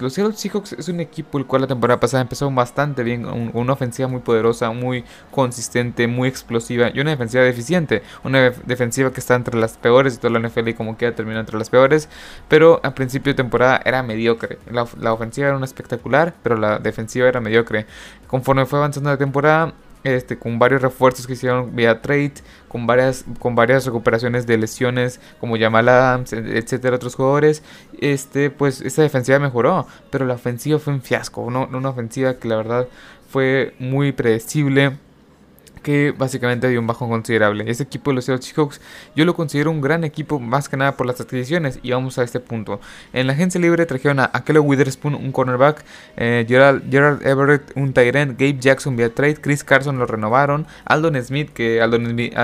Los Seattle Seahawks es un equipo el cual la temporada pasada empezó bastante bien, una ofensiva muy poderosa, muy consistente, muy explosiva y una defensiva deficiente. Una defensiva que está entre las peores de toda la NFL y como queda terminó entre las peores. Pero a principio de temporada era mediocre. La, la ofensiva era una espectacular, pero la defensiva era mediocre. Conforme fue avanzando la temporada, este, con varios refuerzos que hicieron vía trade, con varias, con varias recuperaciones de lesiones como Jamal Adams, etcétera, otros jugadores, este, pues esta defensiva mejoró, pero la ofensiva fue un fiasco, una ofensiva que la verdad fue muy predecible que básicamente había un bajo considerable. Este equipo de los Seahawks yo lo considero un gran equipo más que nada por las adquisiciones y vamos a este punto. En la agencia libre trajeron a Akelo Witherspoon un cornerback, eh, Gerald, Everett un end, Gabe Jackson via trade, Chris Carson lo renovaron, Aldon Smith que Aldon Smith,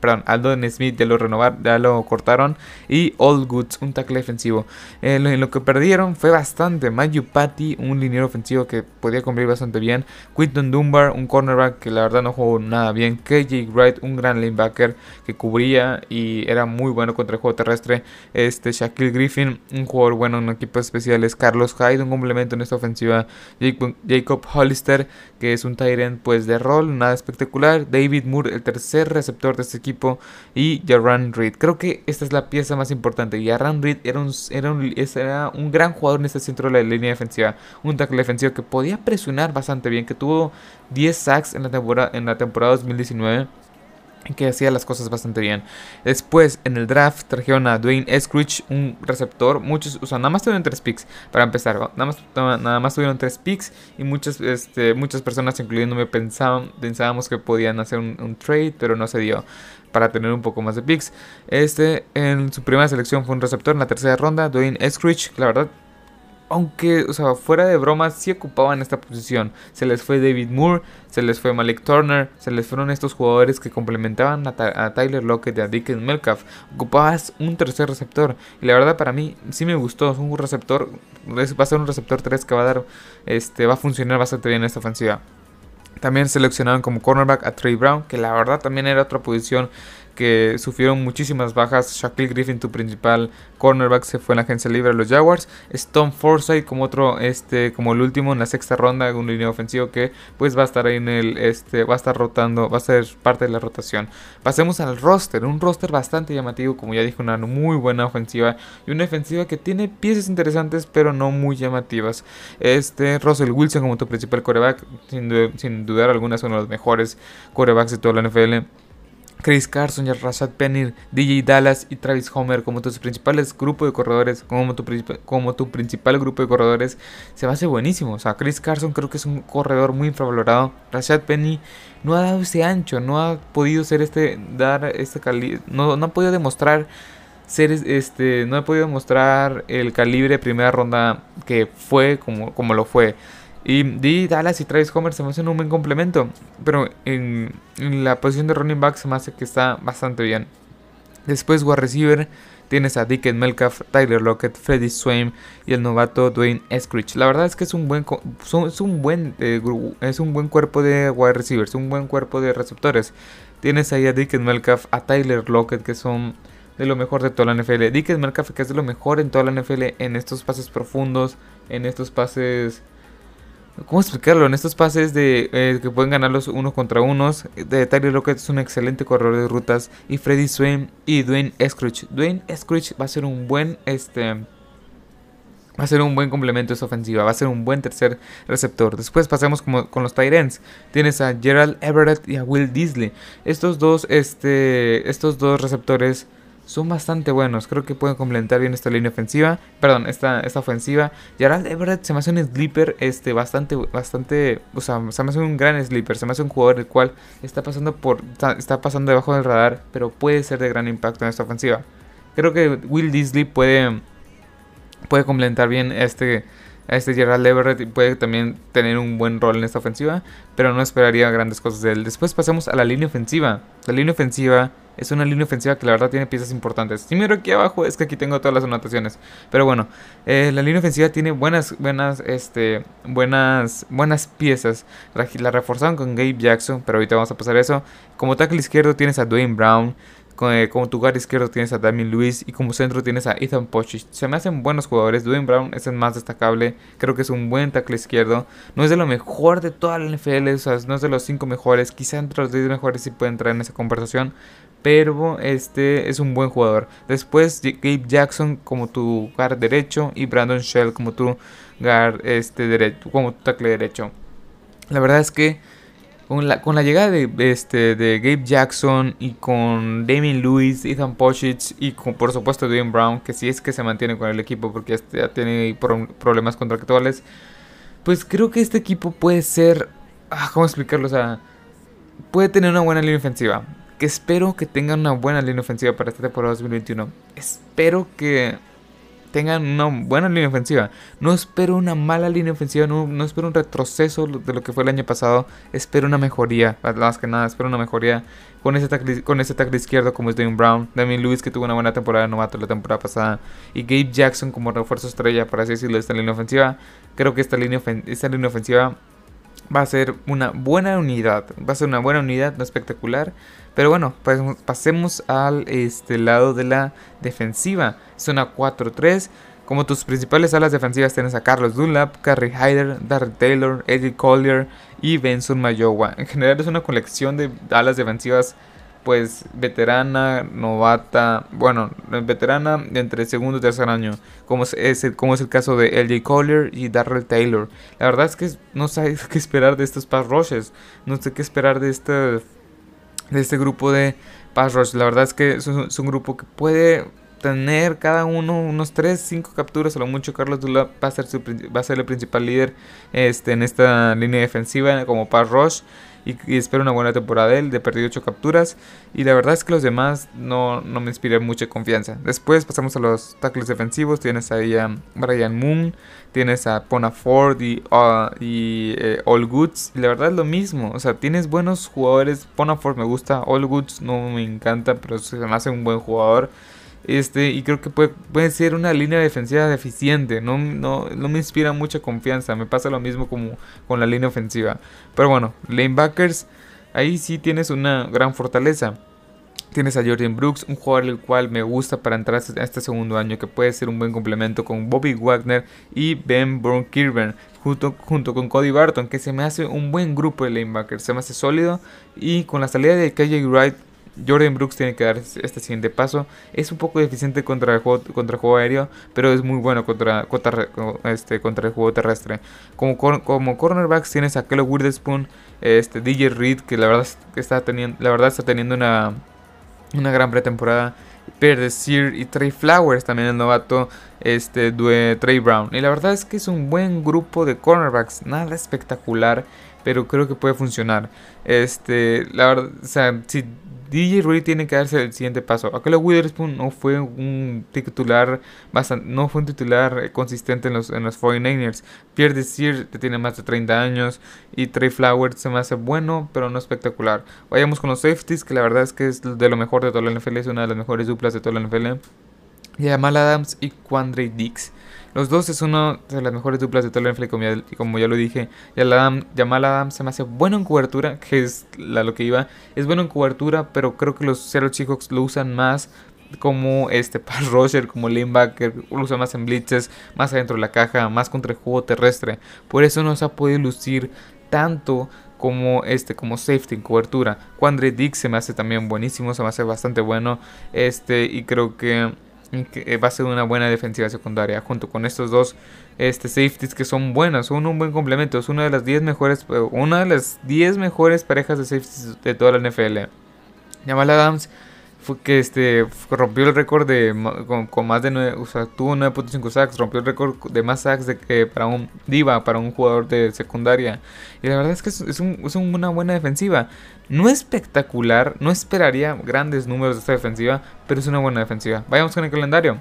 perdón, Aldon Smith ya lo renovaron, ya lo cortaron y All Goods un tackle defensivo. en lo que perdieron fue bastante. Mayu Patty un liniero ofensivo que podía cumplir bastante bien, Quinton Dunbar un cornerback que la verdad no jugó nada bien. KJ Wright, un gran linebacker que cubría y era muy bueno contra el juego terrestre. Este Shaquille Griffin, un jugador bueno en equipos especiales. Carlos Hyde, un complemento en esta ofensiva. Jacob Hollister, que es un Tyrant pues de rol, nada espectacular. David Moore, el tercer receptor de este equipo. Y Jaran Reed. Creo que esta es la pieza más importante. Jaran Reed era un, era, un, era un gran jugador en este centro de la línea defensiva. Un tackle defensivo que podía presionar bastante bien, que tuvo 10 sacks en la temporada, en la temporada 2019 que hacía las cosas bastante bien. Después, en el draft, trajeron a Dwayne Eskridge, un receptor. Muchos, o sea, nada más tuvieron tres picks para empezar. Nada más, nada más tuvieron tres picks y muchas, este, muchas personas, incluyéndome, pensaban, pensábamos que podían hacer un, un, trade, pero no se dio para tener un poco más de picks. Este, en su primera selección fue un receptor en la tercera ronda, Dwayne Eskridge. La verdad, aunque, o sea, fuera de bromas, sí ocupaban esta posición. Se les fue David Moore, se les fue Malik Turner, se les fueron estos jugadores que complementaban a, Tyler Lockett y a Dickens Melcalf. Ocupabas un tercer receptor. Y la verdad, para mí, sí me gustó. Es un receptor, va a ser un receptor 3 que va a dar, este, va a funcionar bastante bien en esta ofensiva. También seleccionaron como cornerback a Trey Brown, que la verdad también era otra posición que sufrieron muchísimas bajas. Shaquille Griffin, tu principal cornerback, se fue en la agencia libre de los Jaguars. Stone Forsythe como otro, este, como el último en la sexta ronda, un línea ofensivo que pues va a estar ahí en el, este, va a estar rotando, va a ser parte de la rotación. Pasemos al roster, un roster bastante llamativo, como ya dije, una muy buena ofensiva y una defensiva que tiene piezas interesantes, pero no muy llamativas. Este, Russell Wilson como tu principal coreback, sin, sin dudar alguna, es uno de los mejores corebacks de toda la NFL. Chris Carson, Rashad Penny, DJ Dallas y Travis Homer como tus principales grupos de corredores, como tu, principal grupo de corredores, se va a hacer buenísimo. O sea, Chris Carson creo que es un corredor muy infravalorado. Rashad Penny no ha dado ese ancho, no ha podido ser este, dar este calibre, no, no ha podido demostrar ser este no ha podido demostrar el calibre de primera ronda que fue como, como lo fue y Di Dallas y Travis Homer se me hacen un buen complemento. Pero en, la posición de running back se me hace que está bastante bien. Después, wide receiver, tienes a Dickens Melcalf, Tyler Lockett, Freddie Swain y el novato Dwayne Eskridge. La verdad es que es un buen, es un buen, eh, es un buen cuerpo de wide receivers, un buen cuerpo de receptores. Tienes ahí a Dickens Melcalf, a Tyler Lockett, que son de lo mejor de toda la NFL. Dickens Melcalf, que es de lo mejor en toda la NFL en estos pases profundos, en estos pases ¿Cómo explicarlo? En estos pases de eh, que pueden ganar los unos contra unos, de Tyler Lockett es un excelente corredor de rutas y Freddy Swain y Dwayne Eskridge. Dwayne Eskridge va a ser un buen este va a ser un buen complemento a esa ofensiva, va a ser un buen tercer receptor. Después pasemos como, con los Tyrants. Tienes a Gerald Everett y a Will Disley. Estos dos este estos dos receptores son bastante buenos. Creo que pueden complementar bien esta línea ofensiva. Perdón, esta, esta ofensiva. Gerald Everett se me hace un sleeper este, bastante, bastante. O sea, se me hace un gran sleeper. Se me hace un jugador el cual está pasando por. Está, pasando debajo del radar. Pero puede ser de gran impacto en esta ofensiva. Creo que Will Disley puede. Puede complementar bien este. Este Gerald Everett puede también tener un buen rol en esta ofensiva, pero no esperaría grandes cosas de él. Después pasamos a la línea ofensiva. La línea ofensiva es una línea ofensiva que la verdad tiene piezas importantes. Si miro aquí abajo es que aquí tengo todas las anotaciones. Pero bueno, eh, la línea ofensiva tiene buenas, buenas, este, buenas, buenas piezas. La reforzaron con Gabe Jackson, pero ahorita vamos a pasar eso. Como tackle izquierdo tienes a Dwayne Brown. Eh, como tu guard izquierdo tienes a Damien Lewis y como centro tienes a Ethan Pochich. Se me hacen buenos jugadores. Dwayne Brown es el más destacable. Creo que es un buen tackle izquierdo. No es de lo mejor de toda la NFL, o sea, no es de los 5 mejores. Quizá entre los 10 mejores sí puede entrar en esa conversación. Pero este es un buen jugador. Después Gabe Jackson como tu guard derecho y Brandon Shell como tu guard este derecho, como tu tackle derecho. La verdad es que con la, con la llegada de, este, de Gabe Jackson y con Damien Lewis, Ethan Pochich y con, por supuesto Dwayne Brown, que si es que se mantiene con el equipo porque ya tiene problemas contractuales, pues creo que este equipo puede ser, ah, ¿cómo explicarlo? O sea, puede tener una buena línea ofensiva. Que espero que tengan una buena línea ofensiva para esta temporada 2021. Espero que tengan una buena línea ofensiva. No espero una mala línea ofensiva, no, espero un retroceso de lo que fue el año pasado. Espero una mejoría, más que nada, espero una mejoría con ese tackle, con ese tackle izquierdo como es Dwayne Brown, Damien Lewis que tuvo una buena temporada de novato la temporada pasada y Gabe Jackson como refuerzo estrella, para así decirlo, de esta línea ofensiva. Creo que esta línea, esta línea ofensiva va a ser una buena unidad, va a ser una buena unidad, no espectacular pero bueno, pues pasemos al este, lado de la defensiva. Es una 4-3. Como tus principales alas defensivas tienes a Carlos Dunlap, Carrie Hyder, Darren Taylor, Eddie Collier y Benson Mayowa. En general es una colección de alas defensivas pues veterana, novata, bueno, veterana entre segundo y tercer año, como es, el, como es el caso de LJ Collier y Darrell Taylor. La verdad es que no sé qué esperar de estos pass rushes, no sé qué esperar de este de este grupo de Pass Rush. La verdad es que es un, grupo que puede tener cada uno unos 3, 5 capturas. A lo mucho Carlos Dula va a ser, va a ser el principal líder este, en esta línea defensiva como Pass Rush y, espero una buena temporada de él, de perdido 8 capturas. Y la verdad es que los demás no, no me inspiran mucha confianza. Después pasamos a los tackles defensivos. Tienes ahí a Brian Moon, tienes a Pona Ford y, uh, y eh, All Goods. Y la verdad es lo mismo. O sea, tienes buenos jugadores. Pona Ford me gusta, All Goods no me encanta, pero se me hace un buen jugador. Este, y creo que puede, puede ser una línea defensiva deficiente. No, no, no, me inspira mucha confianza. Me pasa lo mismo como con la línea ofensiva. Pero bueno, lanebackers, ahí sí tienes una gran fortaleza. Tienes a Jordan Brooks, un jugador el cual me gusta para entrar a este segundo año, que puede ser un buen complemento con Bobby Wagner y Ben Brown Kirben, junto, junto con Cody Barton, que se me hace un buen grupo de lanebackers, se me hace sólido. Y con la salida de KJ Wright, Jordan Brooks tiene que dar este siguiente paso. Es un poco deficiente contra el juego, contra el juego aéreo, pero es muy bueno contra, contra, este, contra el juego terrestre. Como, como cornerbacks tienes a Kelly Witherspoon, este, DJ Reed, que la verdad, está teniendo, la verdad está teniendo una, una gran pretemporada. Pierre Sear y Trey Flowers, también el novato este, de Trey Brown. Y la verdad es que es un buen grupo de cornerbacks, nada espectacular, pero creo que puede funcionar. Este, la verdad, o sea, si DJ Reed tiene que darse el siguiente paso. Aquel Witherspoon no fue un titular bastante, no fue un titular eh, consistente en los, en los 49ers. Pierre Desir tiene más de 30 años y Trey Flowers se me hace bueno, pero no espectacular. Vayamos con los safeties, que la verdad es que es de lo mejor de toda la NFL, es una de las mejores duplas de toda la NFL. Jamal Adams y Quandre Dix. Los dos es una de las mejores duplas de NFL, como ya, como ya lo dije. Jamal Adams se me hace bueno en cobertura, que es lo que iba. Es bueno en cobertura, pero creo que los Seattle Seahawks lo usan más como este pass rusher, como linebacker, lo usan más en blitzes, más adentro de la caja, más contra el juego terrestre. Por eso no se ha podido lucir tanto como este como safety en cobertura. Quandre Dix se me hace también buenísimo, se me hace bastante bueno. Este y creo que eh, va a ser una buena defensiva secundaria junto con estos dos este, safeties que son buenos, son un buen complemento, es una de las 10 mejores eh, una de las 10 mejores parejas de safeties de toda la NFL. Jamal Adams fue que este rompió el récord de con, más de 9, o sea, tuvo 9.5 sacks, rompió el récord de más sacks de que para un diva, para un jugador de secundaria. Y la verdad es que es, un, es una buena defensiva. No espectacular, no esperaría grandes números de esta defensiva, pero es una buena defensiva. Vayamos con el calendario.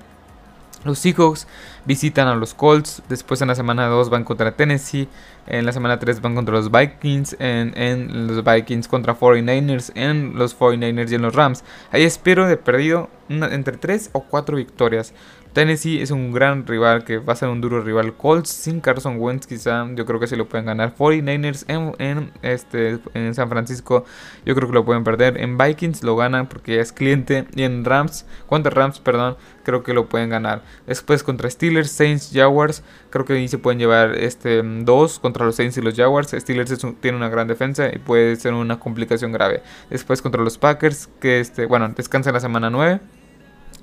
Los Seahawks visitan a los Colts. Después en la semana 2 van contra Tennessee. En la semana 3 van contra los Vikings. En, los Vikings contra 49ers. En los 49ers y en los Rams. Ahí espero de perdido entre 3 o 4 victorias. Tennessee es un gran rival que va a ser un duro rival. Colts sin Carson Wentz quizá yo creo que sí lo pueden ganar. 49ers en, en, este, en San Francisco yo creo que lo pueden perder. En Vikings lo ganan porque es cliente. Y en Rams, contra Rams, perdón, creo que lo pueden ganar. Después contra Steelers, Saints, Jaguars, creo que ahí se pueden llevar este, dos contra los Saints y los Jaguars. Steelers tiene una gran defensa y puede ser una complicación grave. Después contra los Packers, que este, bueno, descansan la semana 9.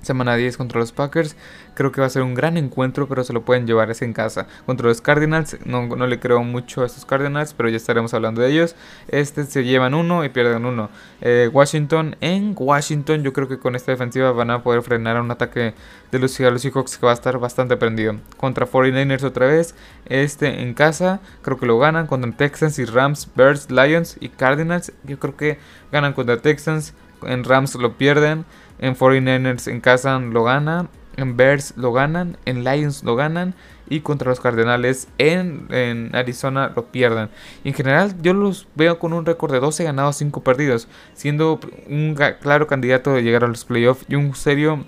Semana 10 contra los Packers. Creo que va a ser un gran encuentro, pero se lo pueden llevar ese en casa. Contra los Cardinals, no, no, le creo mucho a estos Cardinals, pero ya estaremos hablando de ellos. Este se llevan uno y pierden uno. Eh, Washington, en Washington, yo creo que con esta defensiva van a poder frenar un ataque de los Seahawks que va a estar bastante prendido. Contra 49ers otra vez, este en casa, creo que lo ganan. Contra Texans y Rams, Bears, Lions y Cardinals, yo creo que ganan contra Texans. En Rams lo pierden. En 49ers en casa lo ganan. En Bears lo ganan. En Lions lo ganan. Y contra los Cardenales en, Arizona lo pierden. en general yo los veo con un récord de 12 ganados, 5 perdidos. Siendo un claro candidato de llegar a los playoffs. Y un serio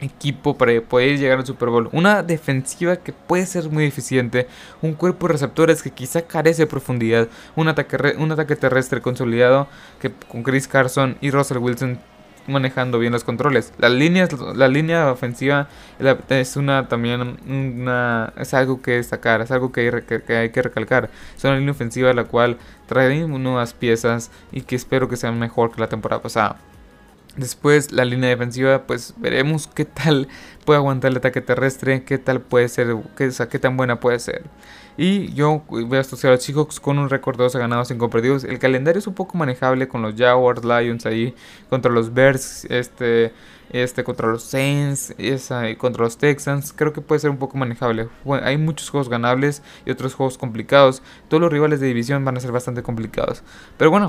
equipo para poder llegar al Super Bowl. Una defensiva que puede ser muy eficiente, un cuerpo de receptores que quizá carece de profundidad, un ataque, un ataque terrestre consolidado que con Chris Carson y Russell Wilson manejando bien los controles. La línea, ofensiva es una también una, es algo que destacar, es algo que hay que, recalcar. Es una línea ofensiva la cual trae nuevas piezas y que espero que sea mejor que la temporada pasada. Después la línea defensiva, pues veremos qué tal puede aguantar el ataque terrestre, qué tal puede ser, qué tan buena puede ser. Y yo voy a asociar a los Seahawks con un récord de 12 ganados, 5 perdidos. El calendario es un poco manejable con los Jaguars, Lions ahí, contra los Bears, este, este contra los Saints, esa, contra los Texans. Creo que puede ser un poco manejable. hay muchos juegos ganables y otros juegos complicados. Todos los rivales de división van a ser bastante complicados. Pero bueno,